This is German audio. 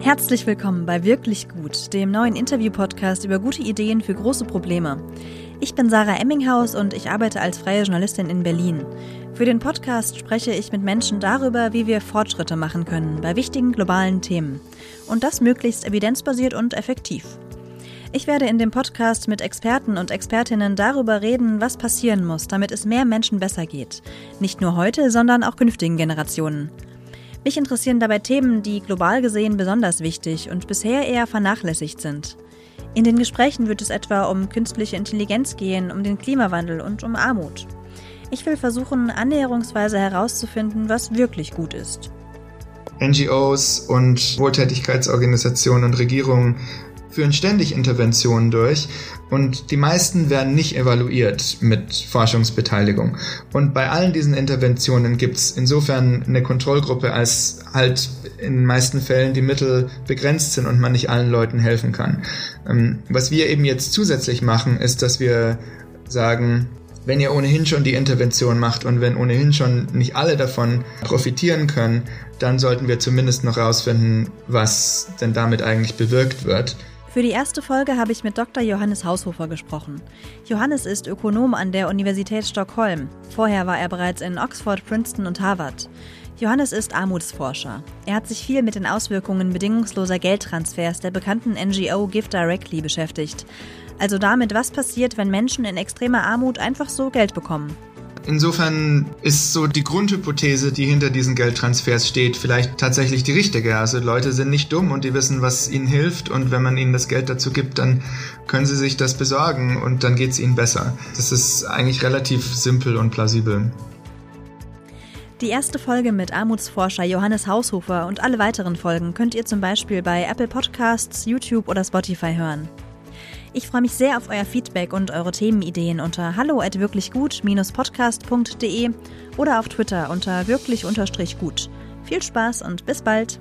Herzlich willkommen bei Wirklich Gut, dem neuen Interview-Podcast über gute Ideen für große Probleme. Ich bin Sarah Emminghaus und ich arbeite als freie Journalistin in Berlin. Für den Podcast spreche ich mit Menschen darüber, wie wir Fortschritte machen können bei wichtigen globalen Themen. Und das möglichst evidenzbasiert und effektiv. Ich werde in dem Podcast mit Experten und Expertinnen darüber reden, was passieren muss, damit es mehr Menschen besser geht. Nicht nur heute, sondern auch künftigen Generationen. Mich interessieren dabei Themen, die global gesehen besonders wichtig und bisher eher vernachlässigt sind. In den Gesprächen wird es etwa um künstliche Intelligenz gehen, um den Klimawandel und um Armut. Ich will versuchen, annäherungsweise herauszufinden, was wirklich gut ist. NGOs und Wohltätigkeitsorganisationen und Regierungen führen ständig Interventionen durch und die meisten werden nicht evaluiert mit Forschungsbeteiligung. Und bei allen diesen Interventionen gibt es insofern eine Kontrollgruppe, als halt in den meisten Fällen die Mittel begrenzt sind und man nicht allen Leuten helfen kann. Ähm, was wir eben jetzt zusätzlich machen, ist, dass wir sagen, wenn ihr ohnehin schon die Intervention macht und wenn ohnehin schon nicht alle davon profitieren können, dann sollten wir zumindest noch herausfinden, was denn damit eigentlich bewirkt wird. Für die erste Folge habe ich mit Dr. Johannes Haushofer gesprochen. Johannes ist Ökonom an der Universität Stockholm. Vorher war er bereits in Oxford, Princeton und Harvard. Johannes ist Armutsforscher. Er hat sich viel mit den Auswirkungen bedingungsloser Geldtransfers der bekannten NGO Give Directly beschäftigt. Also damit, was passiert, wenn Menschen in extremer Armut einfach so Geld bekommen. Insofern ist so die Grundhypothese, die hinter diesen Geldtransfers steht, vielleicht tatsächlich die richtige. Also Leute sind nicht dumm und die wissen, was ihnen hilft und wenn man ihnen das Geld dazu gibt, dann können sie sich das besorgen und dann geht es ihnen besser. Das ist eigentlich relativ simpel und plausibel. Die erste Folge mit Armutsforscher Johannes Haushofer und alle weiteren Folgen könnt ihr zum Beispiel bei Apple Podcasts, YouTube oder Spotify hören. Ich freue mich sehr auf euer Feedback und eure Themenideen unter hallo at wirklichgut-podcast.de oder auf Twitter unter wirklich-gut. Viel Spaß und bis bald!